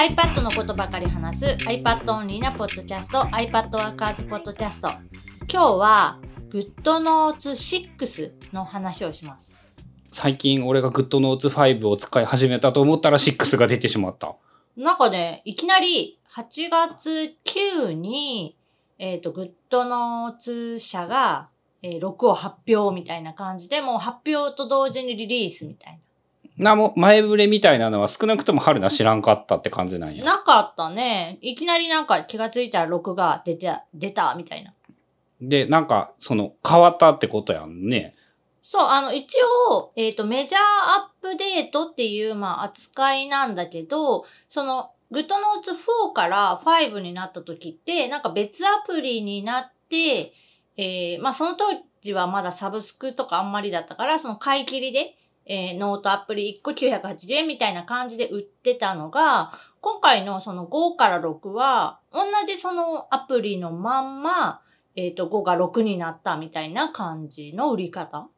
iPad のことばかり話す iPad オンリーなポッドキャスト iPad ワーカーズポッドキャスト今日は GoodNotes 6の話をします。最近俺が GoodNotes 5を使い始めたと思ったら6が出てしまった。なんかねいきなり8月9にえっ、と GoodNotes 社が、えー6を発表みたいな感じでもう発表と同時にリリースみたいなも、前触れみたいなのは少なくとも春菜知らんかったって感じなんなや。なかったねいきなりなんか気がついたら6が出て出たみたいなで、なんか、その、変わったってことやんね。そう、あの、一応、えっ、と、メジャーアップデートっていう、まあ、扱いなんだけど、その、GoodNotes 4から5になった時って、なんか別アプリになって、えーまあ、その当時はまだサブスクとかあんまりだったから、その買い切りで、えーノートアプリ1個980円みたいな感じで売ってたのが、今回のその5から6は、同じそのアプリのまんま、えっ、と、5が6になったみたいな感じの売り方。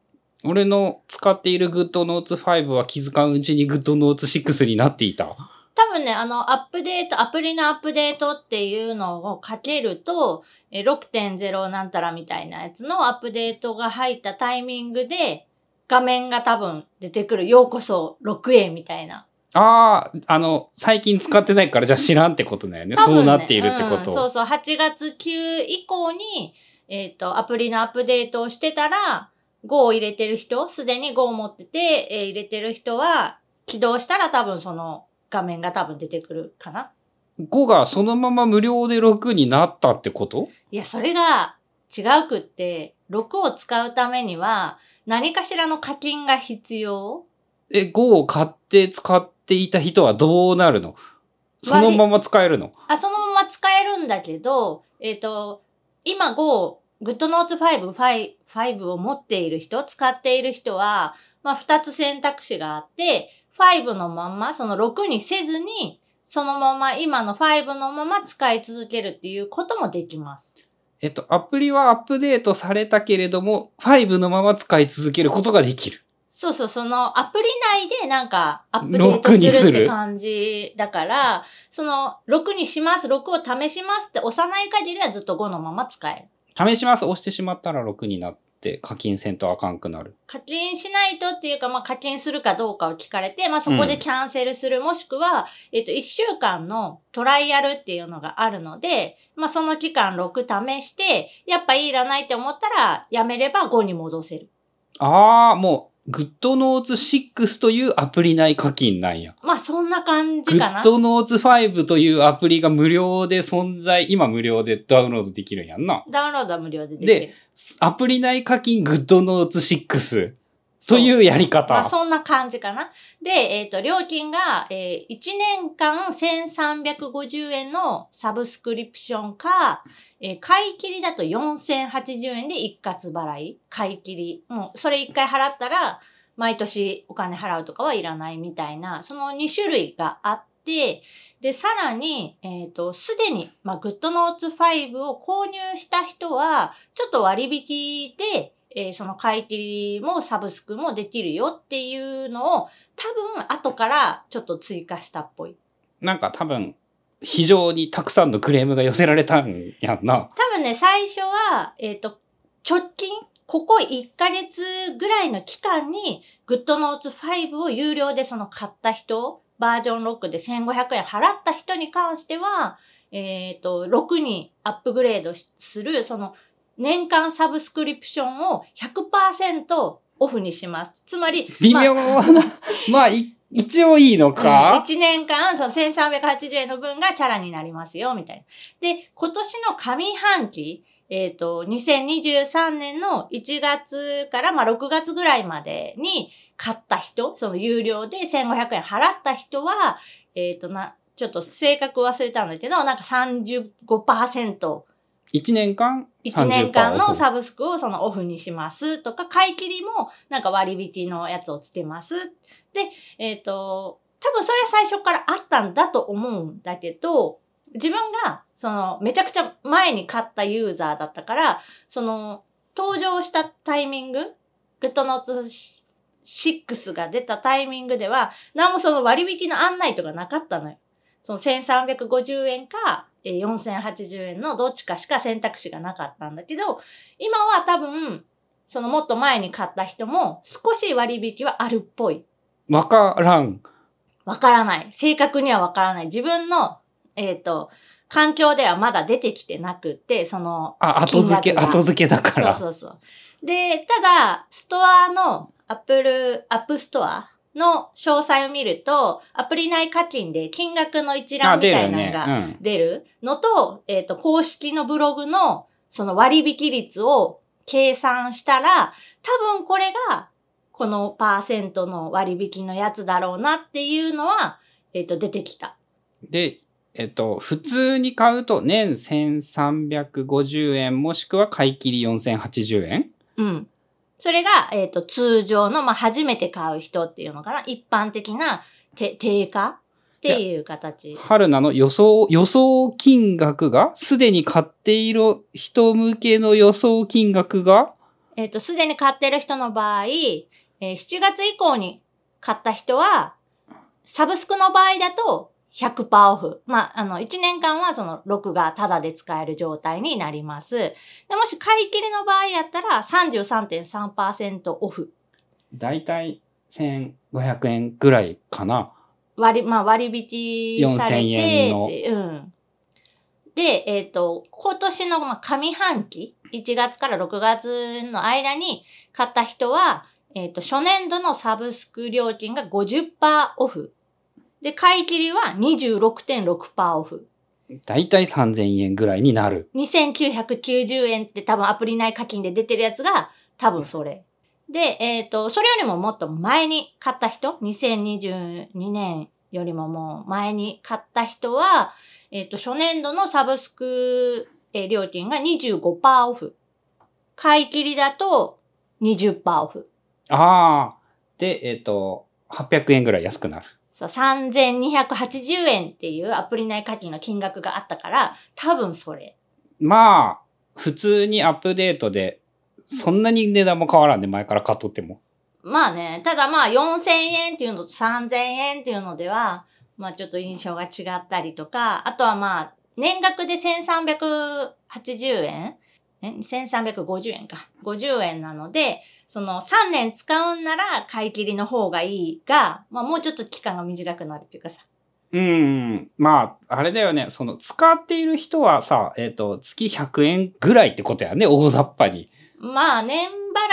俺の使っている GoodNotes 5は気づかんうちに GoodNotes 6になっていた。多分ね、あの、アップデート、アプリのアップデートっていうのをかけると、えー6.0なんたらみたいなやつのアップデートが入ったタイミングで、画面が多分出てくる。ようこそ6円みたいな。ああ、あの、最近使ってないからじゃあ知らんってことだよね。ねそうなっているってこと。うんそうそう。8月9以降に、えっ、と、アプリのアップデートをしてたら、5を入れてる人、すでに5を持ってて、えー入れてる人は、起動したら多分その画面が多分出てくるかな。5がそのまま無料で6になったってこと？いや、それが違うくって、6を使うためには、何かしらの課金が必要？え、5を買って使っていた人はどうなるの？そのまま使えるの？あ、そのまま使えるんだけど、えっ、と、今5、GoodNotes 5、5 5を持っている人、使っている人は、まあ、2つ選択肢があって、5のまんま、その6にせずに、そのまま、今の5のまま使い続けるっていうこともできます。えっと、アプリはアップデートされたけれども、5のまま使い続けることができる。そうそう、そのアプリ内でなんかアップデート6にするするって感じだから、その6にします、6を試しますって押さない限りはずっと5のまま使える。試します。押してしまったら6になって課金せんとあかんくなる。課金しないとっていうか、まあ課金するかどうかを聞かれて、まあそこでキャンセルする、もしくは、えっと、1週間のトライアルっていうのがあるので、まあその期間6試して、やっぱいらないって思ったら、やめれば5に戻せる。ああ、もう、GoodNotes 6というアプリ内課金なんや。まあそんな感じかな。GoodNotes 5というアプリが無料で存在、今無料でダウンロードできるんやんな。ダウンロードは無料でできるで。アプリ内課金 GoodNotes 6というやり方。まあ、そんな感じかな。で、えっ、と、料金が、えー1年間1350円のサブスクリプションか、えー買い切りだと4080円で一括払い。買い切り。もう、それ一回払ったら、毎年お金払うとかはいらないみたいな、その2種類があって、で、さらに、えっ、と、すでに、まあ、GoodNotes 5を購入した人は、ちょっと割引で、えーその買い切りもサブスクもできるよっていうのを、多分後からちょっと追加したっぽい。なんか多分、非常にたくさんのクレームが寄せられたんやんな。多分ね、最初は、えっ、と、直近、ここ1ヶ月ぐらいの期間に、GoodNotes 5を有料でその買った人、バージョン6で1500円払った人に関しては、えっ、と、6にアップグレードしする、その、年間サブスクリプションを100%オフにします。つまり、微妙な、まあ、い一応いいのか、1年間、その1380円の分がチャラになりますよ、みたいな。で、今年の上半期、えっ、と、2023年の1月から、まあ、6月ぐらいまでに買った人、その有料で1500円払った人は、えっ、と、な、ちょっと正確忘れたんだけど、なんか35%、1年間1年間30%オフのサブスクをそのオフにしますとか、買い切りもなんか割引のやつをつけます。で、えっ、と、多分それは最初からあったんだと思うんだけど、自分が、その、めちゃくちゃ前に買ったユーザーだったから、その、登場したタイミング、GoodNotes 6が出たタイミングでは、何もその割引の案内とかなかったのよ。その1350円か、えー4080円のどっちかしか選択肢がなかったんだけど、今は多分、そのもっと前に買った人も少し割引はあるっぽい。わからん。わからない。正確にはわからない。自分の、えっ、と、環境ではまだ出てきてなくって、その、あ、後付け、後付けだから。そうそうそう。で、ただ、ストアの、 Apple、App Storeの詳細を見ると、アプリ内課金で金額の一覧あ、みた。いなのがうん。出るのと、えっ、と、公式のブログのその割引率を計算したら、多分これが、このパーセントの割引のやつだろうなっていうのは、えっ、と、出てきた。で、えっと、普通に買うと年1350円もしくは買い切り4080円？うん。それが、えっ、と、通常の、まあ、初めて買う人っていうのかな。一般的なて定価っていう形。春菜の予想、予想金額が、すでに買っている人向けの予想金額が、えっ、と、すでに買ってる人の場合、えー7月以降に買った人は、サブスクの場合だと100%オフ。まあ、あの、1年間はその6がタダで使える状態になります。でもし買い切りの場合やったら33.3%オフ。だいたい1500円ぐらいかな。割り、まあ割引されて、4000円のでうん。で、えっ、と、今年のまあ上半期、1月から6月の間に買った人は、えっ、と、初年度のサブスク料金が50%オフ。で、買い切りは26.6%オフ。だいたい3000円ぐらいになる。2990円って多分アプリ内課金で出てるやつが多分それ。で、えっ、と、それよりももっと前に買った人、2022年よりももう前に買った人は、えっ、と、初年度のサブスク、えー料金が25%オフ。買い切りだと20%オフ。ああ。で、えっ、と、800円ぐらい安くなる。そう、3280円っていうアプリ内課金の金額があったから、多分それ。まあ、普通にアップデートで、そんなに値段も変わらんで、前から買っとっても。まあね、ただまあ4000円っていうのと3000円っていうのでは、まあちょっと印象が違ったりとか、あとはまあ、年額で1380円？え ?1350 円か。50円なので、その3年使うんなら買い切りの方がいいが、まあもうちょっと期間が短くなるっていうかさ。うん。まあ、あれだよね。その、使っている人はさ、えっ、と、月100円ぐらいってことやね。大雑把に。まあ年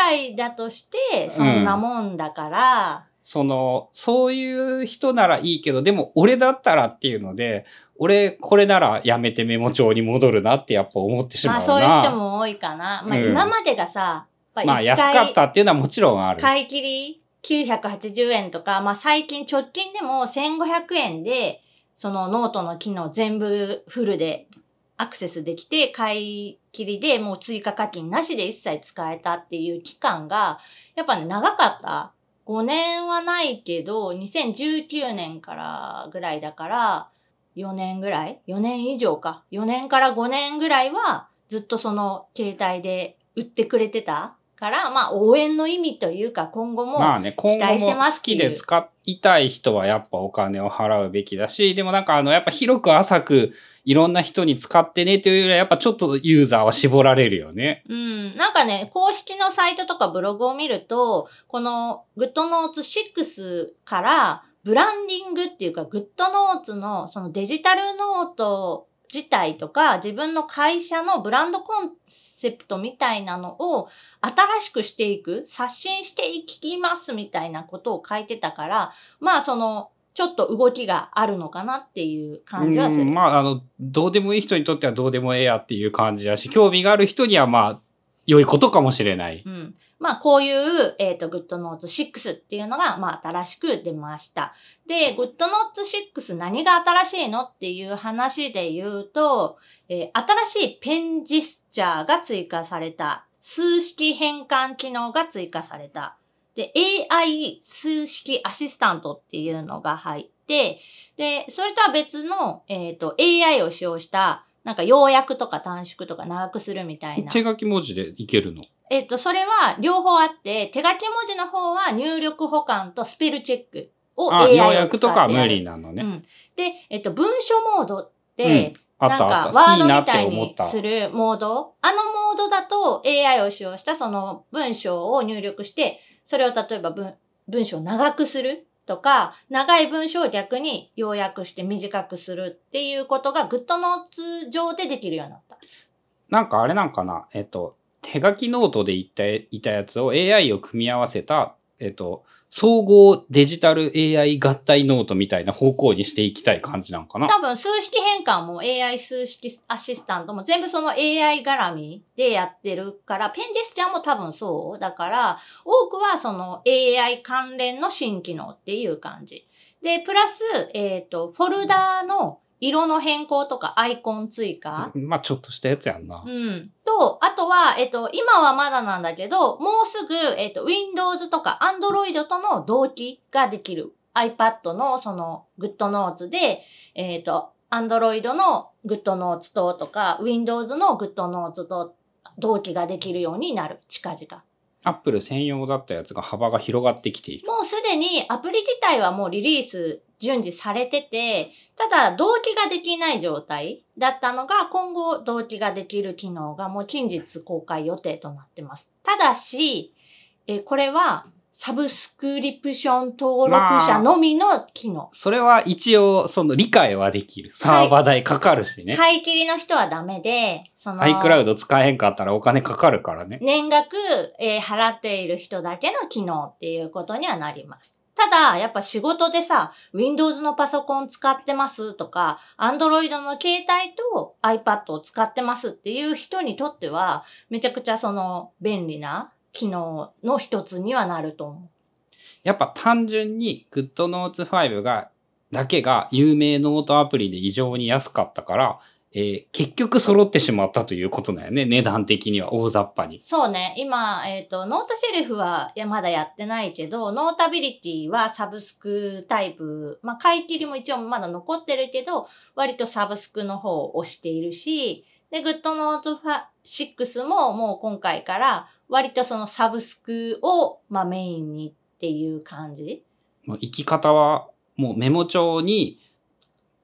払いだとして、そんなもんだから、その、そういう人ならいいけど、でも俺だったらっていうので、俺、これならやめてメモ帳に戻るなってやっぱ思ってしまうな。まあそういう人も多いかな。まあうん今までがさ、まあ安かったっていうのはもちろんある。買い切り980円とか、まあ最近直近でも1500円で、そのノートの機能全部フルでアクセスできて、買い切りでもう追加課金なしで一切使えたっていう期間が、やっぱね、長かった。5年はないけど、2019年からぐらいだから、4年ぐらい ?4 年以上か。4年から5年ぐらいは、ずっとその携帯で売ってくれてたから、まあ応援の意味というか、今後も、まあね、今期待して後も好きで使いたい人はやっぱお金を払うべきだし、でもなんかあの、やっぱ広く浅くいろんな人に使ってねというよりはやっぱちょっとユーザーは絞られるよね。うん。なんかね、公式のサイトとかブログを見ると、この GoodNotes6 からブランディングっていうか GoodNotes のそのデジタルノート自体とか自分の会社のブランドコンセプトみたいなのを新しくしていく、刷新していきますみたいなことを書いてたから、まあその、ちょっと動きがあるのかなっていう感じはする。まああの、どうでもいい人にとってはどうでもええやっていう感じだし、興味がある人にはまあ、良いことかもしれない。うん。まあ、こういう、えっ、と、GoodNotes 6っていうのが、まあ、新しく出ました。で、GoodNotes 6何が新しいのっていう話で言うと、えー新しいペンジスチャーが追加された。数式変換機能が追加された。で、AI 数式アシスタントっていうのが入って、で、それとは別の、えっ、と、AI を使用した、なんか要約とか短縮とか長くするみたいな。手書き文字でいけるの？えっと、それは両方あって、手書き文字の方は入力保管とスペルチェック。をあ、AI を要約とかは無理なのね。うん。で、えっと、文書モードって、あなんか。ワードみたいに。するモード？あのモードだと AI を使用したその文章を入力して、それを例えば文文章を長くするとか、長い文章を逆に要約して短くするっていうことが GoodNotes 上でできるようになった。なんかあれなんかな、えっと、手書きノートで言ったいたやつを AI を組み合わせた、えっと、総合デジタル AI 合体ノートみたいな方向にしていきたい感じなんかな？多分数式変換も AI 数式アシスタントも全部その AI 絡みでやってるから、ペンジェスチャーも多分そう。だから、多くはその AI 関連の新機能っていう感じ。で、プラス、えっ、と、フォルダーの色の変更とかアイコン追加？まあちょっとしたやつやんな。うん。と、あとは、えっと、今はまだなんだけど、もうすぐ、えっと、Windows とか Android との同期ができる。iPad のその GoodNotes で、えっと、Android の GoodNotes ととか、Windows の GoodNotes と同期ができるようになる。近々。アップル専用だったやつが幅が広がってきている。もうすでにアプリ自体はもうリリース順次されてて、ただ同期ができない状態だったのが今後同期ができる機能がもう近日公開予定となってます。ただし、えこれはサブスクリプション登録者のみの機能。それは一応、その理解はできる。サーバー代かかるしね。買い切りの人はダメで、その、iCloud 使えへんかったらお金かかるからね。年額、えー払っている人だけの機能っていうことにはなります。ただ、やっぱ仕事でさ、Windows のパソコン使ってますとか、Android の携帯と iPad を使ってますっていう人にとっては、めちゃくちゃその便利な機能の一つにはなると思う。やっぱ単純に GoodNotes 5が、だけが有名ノートアプリで異常に安かったから、えー結局揃ってしまったということだよね。値段的には大雑把に。そうね。今、えっ、と、 Noteshelf はいやまだやってないけど、 Notability はサブスクタイプ、まあ、買い切りも一応まだ残ってるけど、割とサブスクの方を押しているし、で、 GoodNotes 6ももう今回から割とそのサブスクを、まあ、メインにっていう感じ。生き方は、もうメモ帳に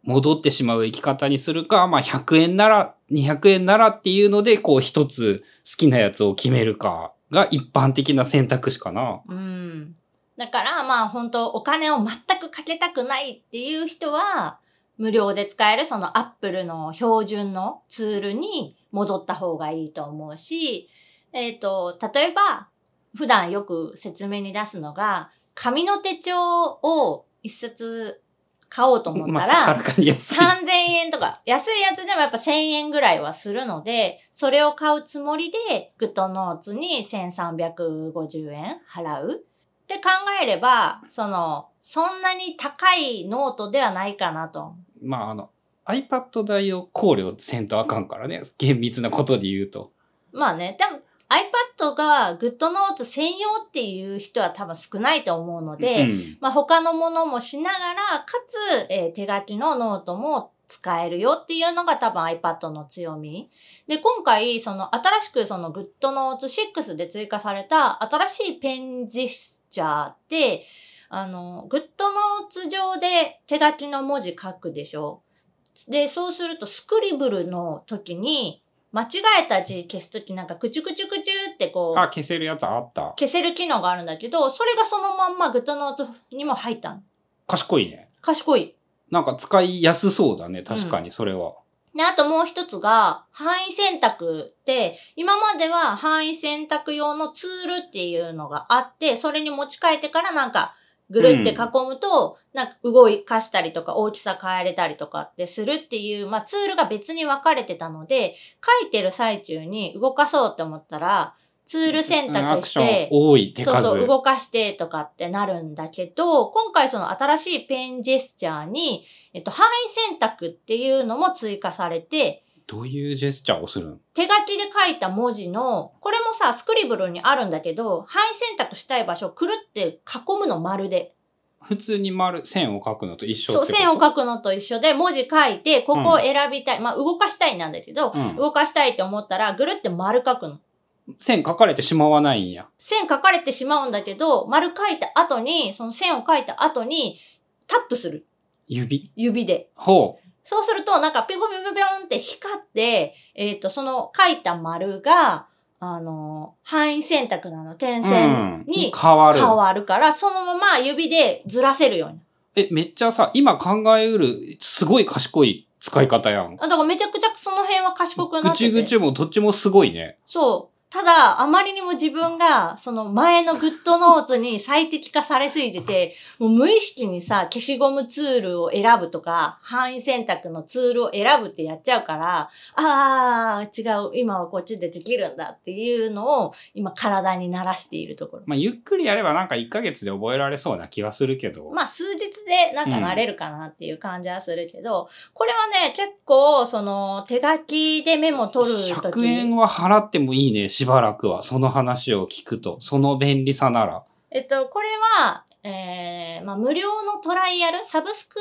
戻ってしまう生き方にするか、まあ100円なら、200円ならっていうので、こう一つ好きなやつを決めるかが一般的な選択肢かな。うん。だから、まあ本当お金を全くかけたくないっていう人は、無料で使えるそのアップルの標準のツールに戻った方がいいと思うし、えっ、と、例えば、普段よく説明に出すのが、紙の手帳を一冊買おうと思ったまあ、ら、はるかに安い。3000円とか、安いやつでもやっぱ1000円ぐらいはするので、それを買うつもりで、 GoodNotes に1350円払うって考えれば、その、そんなに高いノートではないかなと。まあ、あの、iPad 代を考慮せんとあかんからね。厳密なことで言うと。まあね、でも iPad が GoodNotes 専用っていう人は多分少ないと思うので、うんまあ、他のものもしながら、かつ、えー手書きのノートも使えるよっていうのが多分 iPad の強み。で、今回、その新しくその GoodNotes 6で追加された新しいペンジェスチャーって、あの、GoodNotes 上で手書きの文字書くでしょ？で、そうするとスクリブルの時に、間違えた字消すときなんかクチュクチュクチュってこう、あ、消せるやつあった。消せる機能があるんだけど、それがそのまんま GoodNotes にも入ったの。賢いね。賢い。なんか使いやすそうだね。確かにそれは。で、あともう一つが、範囲選択って、今までは範囲選択用のツールっていうのがあって、それに持ち替えてからなんか、ぐるって囲むと、なんか動かしたりとか大きさ変えれたりとかってするっていう、まあツールが別に分かれてたので、書いてる最中に動かそうって思ったら、ツール選択して。そうそう、動かしてとかってなるんだけど、今回その新しいペンジェスチャーに、えっと、範囲選択っていうのも追加されて、どういうジェスチャーをするん手書きで書いた文字の、これもさ、スクリブルにあるんだけど、範囲選択したい場所をくるって囲むの丸で。普通に丸、線を書くのと一緒そう、線を書くのと一緒で文字書いて、ここを選びたい。まあ、動かしたいなんだけど、うん動かしたいって思ったら、ぐるって丸書くの。線書かれてしまわないんや。線書かれてしまうんだけど、丸書いた後に、その線を書いた後に、タップする。指？指で。ほう。そうすると、なんか、ピコピコピコンって光って、えっ、と、その書いた丸が、あの、範囲選択なの、点線に変わる。変わるから、そのまま指でずらせるように。え、めっちゃさ、今考えうる、すごい賢い使い方やん。あだからめちゃくちゃその辺は賢くなぐってて。ちぐちもどっちもすごいね。そう。ただ、あまりにも自分が、その前のグッドノーツに最適化されすぎてて、もう無意識にさ、消しゴムツールを選ぶとか、範囲選択のツールを選ぶってやっちゃうから、あー、違う、今はこっちでできるんだっていうのを、今体に慣らしているところ。まあ、ゆっくりやればなんか1ヶ月で覚えられそうな気はするけど。まあ、数日でなんか慣れるかなっていう感じはするけど、これはね、結構、その、手書きでメモ取るとき100円は払ってもいいね、しばらくは。その話を聞くと。その便利さなら。えっと、これは、えー、まあ、無料のトライアル、サブスク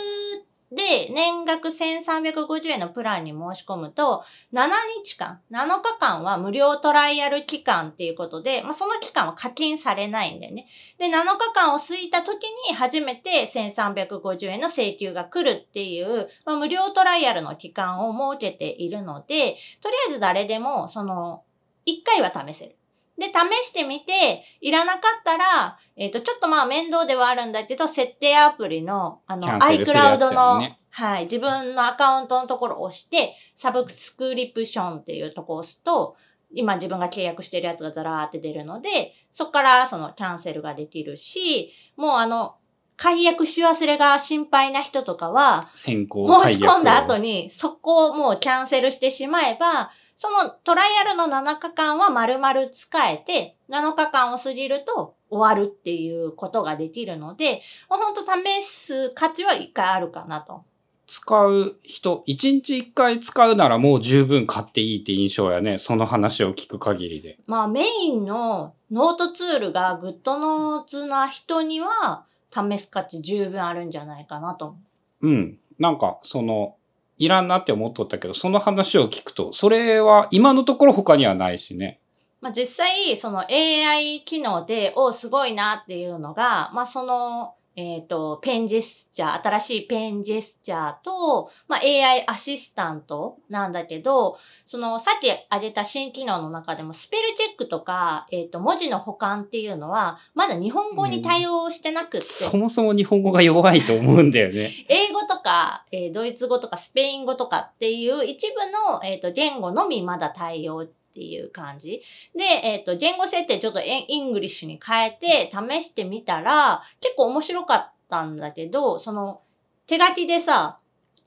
で年額1350円のプランに申し込むと、7日間、7日間は無料トライアル期間っていうことで、まあ、その期間は課金されないんだよね。で、7日間を過ぎた時に初めて1350円の請求が来るっていう、まあ、無料トライアルの期間を設けているので、とりあえず誰でも、その、1回は試せる。で、試してみて、いらなかったら、えっ、と、ちょっとまあ面倒ではあるんだけど、設定アプリの、あの、iCloud の、ねはい、自分のアカウントのところを押して、サブスクリプションっていうところを押すと、今自分が契約してるやつがザラーって出るので、そこからそのキャンセルができるし、もうあの、解約し忘れが心配な人とかは、先行申し込んだ後に。に、そこをもうキャンセルしてしまえば、そのトライアルの7日間は丸々使えて、7日間を過ぎると終わるっていうことができるので、まあ、本当試す価値は一回あるかなと。使う人、1日1回使うならもう十分買っていいって印象やね。その話を聞く限りで。まあメインのノートツールが GoodNotes な人には試す価値十分あるんじゃないかなと思う。うん。なんか、その、いらんなって思っとったけど、その話を聞くと、それは今のところ他にはないしね。まあ、実際、その AI 機能で、おすごいなっていうのが、まあ、その、えっ、と、ペンジェスチャー、新しいペンジェスチャーと、まあ、AI アシスタントなんだけど、その、さっき挙げた新機能の中でも、スペルチェックとか、えっ、と、文字の補完っていうのは、まだ日本語に対応してなくって、そもそも日本語が弱いと思うんだよね。英語とか、えードイツ語とかスペイン語とかっていう一部の、えー、と言語のみまだ対応っていう感じ。で、えっ、と、言語設定ちょっと English に変えて試してみたら、結構面白かったんだけど、その、手書きでさ、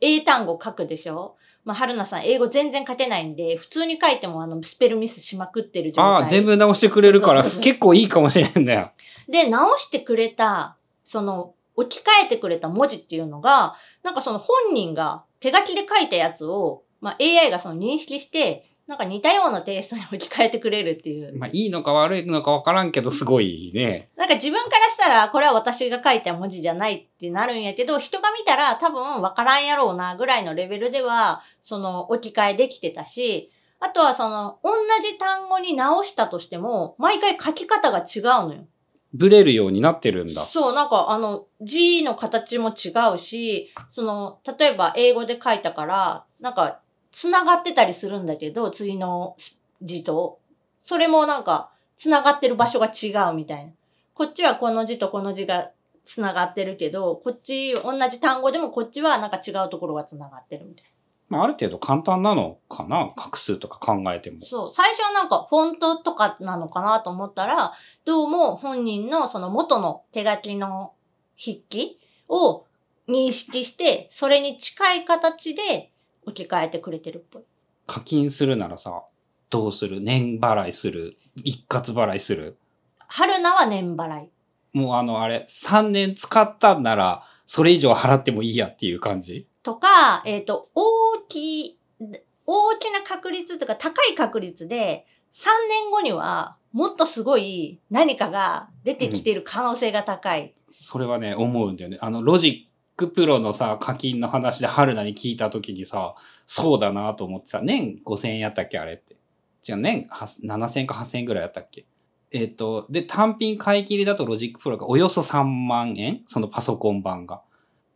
英単語書くでしょ？まあ、春菜さん、英語全然書けないんで、普通に書いてもあの、スペルミスしまくってる状態。ああ、全部直してくれるから、結構いいかもしれんだよ。で、直してくれた、その、置き換えてくれた文字っていうのが、なんかその本人が手書きで書いたやつを、まあ、AI がその認識して、なんか似たようなテイストに置き換えてくれるっていう。まあ、いいのか悪いのかわからんけど、すごいね。なんか自分からしたら、これは私が書いた文字じゃないってなるんやけど、人が見たら多分わからんやろうなぐらいのレベルでは、その置き換えできてたし、あとはその、同じ単語に直したとしても、毎回書き方が違うのよ。ブレるようになってるんだ。そう、なんかあの、字の形も違うし、その、例えば英語で書いたから、なんか、繋がってたりするんだけど、次の字と。それもなんか、繋がってる場所が違うみたいな。こっちはこの字とこの字が繋がってるけど、こっち、同じ単語でもこっちはなんか違うところが繋がってるみたいまあ、ある程度簡単なのかな？画数とか考えてもな。。そう、最初はなんかフォントとかなのかなと思ったら、どうも本人のその元の手書きの筆記を認識して、それに近い形で置き換えてくれてるっぽい。課金するならさ、どうする？年払いする？一括払いする？春菜は年払い。もうあの、あれ、3年使ったんなら、それ以上払ってもいいやっていう感じ？とか、えっ、と、大きい、大きな確率とか高い確率で、3年後にはもっとすごい何かが出てきてる可能性が高い。それはね、思うんだよね。あの、ロジックプロのさ、課金の話で春菜に聞いた時にさ、そうだなと思ってさ、年5000円やったっけあれって。違う、年7000か8000円ぐらいだったっけえっ、と、で、単品買い切りだと Logic Pro がおよそ3万円？そのパソコン版が。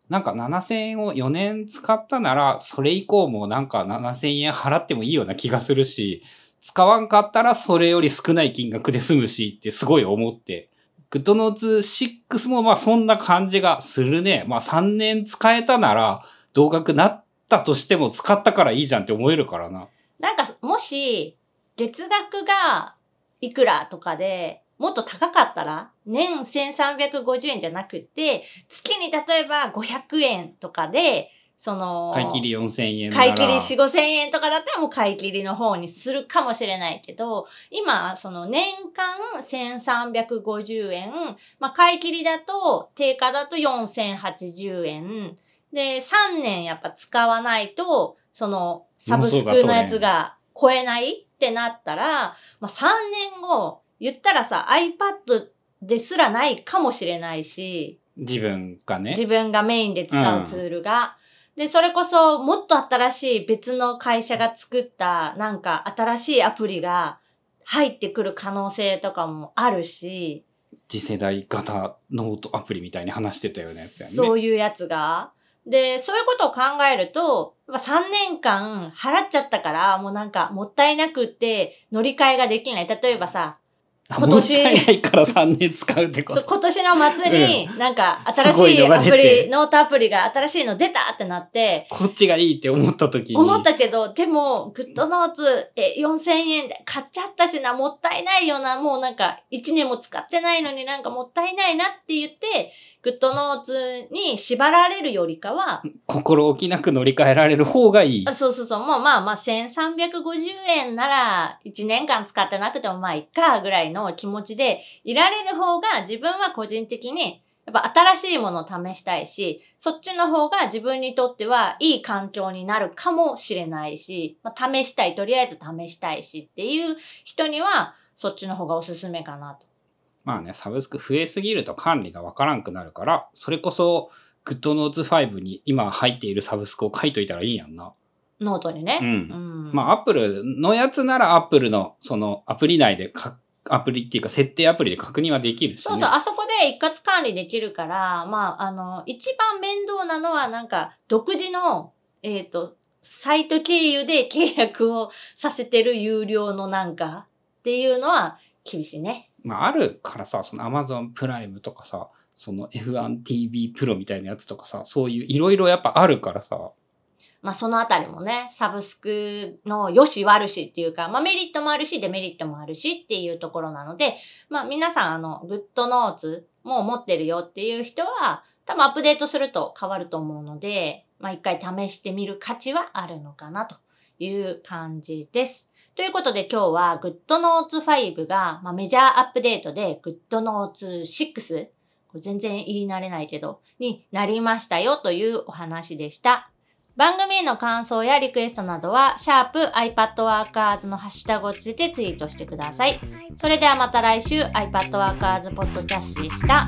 なんか7000円を4年使ったなら、それ以降もなんか7000円払ってもいいような気がするし、使わんかったらそれより少ない金額で済むしってすごい思って。グッドノーツ6もまあそんな感じがするね。まあ3年使えたなら同額なったとしても使ったからいいじゃんって思えるからな。なんか、もし、月額がいくらとかで、もっと高かったら、年1350円じゃなくて、月に例えば500円とかで、その、買い切り4000円。買い切り4、5千円とかだったらもう買い切りの方にするかもしれないけど、今、その年間1350円、まあ買い切りだと、定価だと4080円。で、3年やっぱ使わないと、そのサブスクのやつが超えないってなったら、まあ3年後、言ったらさ、iPad ですらないかもしれないし、自分がね。自分がメインで使うツールが。で、それこそもっと新しい別の会社が作ったなんか新しいアプリが入ってくる可能性とかもあるし、次世代型ノートアプリみたいに話してたようなやつやね。そういうやつが。で、そういうことを考えると、やっぱ3年間払っちゃったから、もうなんかもったいなくって乗り換えができない。例えばさ、あ今年もったいないから3年使うってこと。今年の末になんか新しいアプリ、ノートアプリが新しいの出たってなって、こっちがいいって思った時に。思ったけど、でも、グッドノーツ、え、4000円で買っちゃったしな、もったいないよな、もうなんか、1年も使ってないのになんかもったいないなって言って、グッドノーツに縛られるよりかは、心置きなく乗り換えられる方がいいあ。そうそうそう、もうまあまあ、1350円なら、1年間使ってなくてもまあ、いっか、ぐらいの気持ちでいられる方が、自分は個人的に、やっぱ新しいものを試したいし、そっちの方が自分にとってはいい環境になるかもしれないし、まあ、試したい、とりあえず試したいしっていう人には、そっちの方がおすすめかなと。まあね、サブスク増えすぎると管理がわからんくなるから、それこそ、 GoodNotes 5に今入っているサブスクを書いといたらいいんやんな。ノートにね。うんうんまあ、アップルのやつならアップルの、そのアプリ内でか、アプリっていうか設定アプリで確認はできるし、ね。そうそう、あそこで一括管理できるから、まあ、あの、一番面倒なのは、なんか、独自の、えっ、と、サイト経由で契約をさせてる有料のなんか、っていうのは厳しいね。まあ、あるからさ、その Amazon プライムとかさ、その F1TV プロみたいなやつとかさ、そういういろいろやっぱあるからさ、まあ、そのあたりもね、サブスクの良し悪しっていうか、まあ、メリットもあるし、デメリットもあるしっていうところなので、まあ、皆さん、あの、グッドノーツもう持ってるよっていう人は、多分アップデートすると変わると思うので、まあ、一回試してみる価値はあるのかなという感じです。ということで今日は GoodNotes 5が、まあ、メジャーアップデートで GoodNotes 6、全然言い慣れないけど、になりましたよというお話でした。番組への感想やリクエストなどは、シャープ iPadWorkers のハッシュタグをつけてツイートしてください。それではまた来週 iPadWorkers ポッドキャストでした。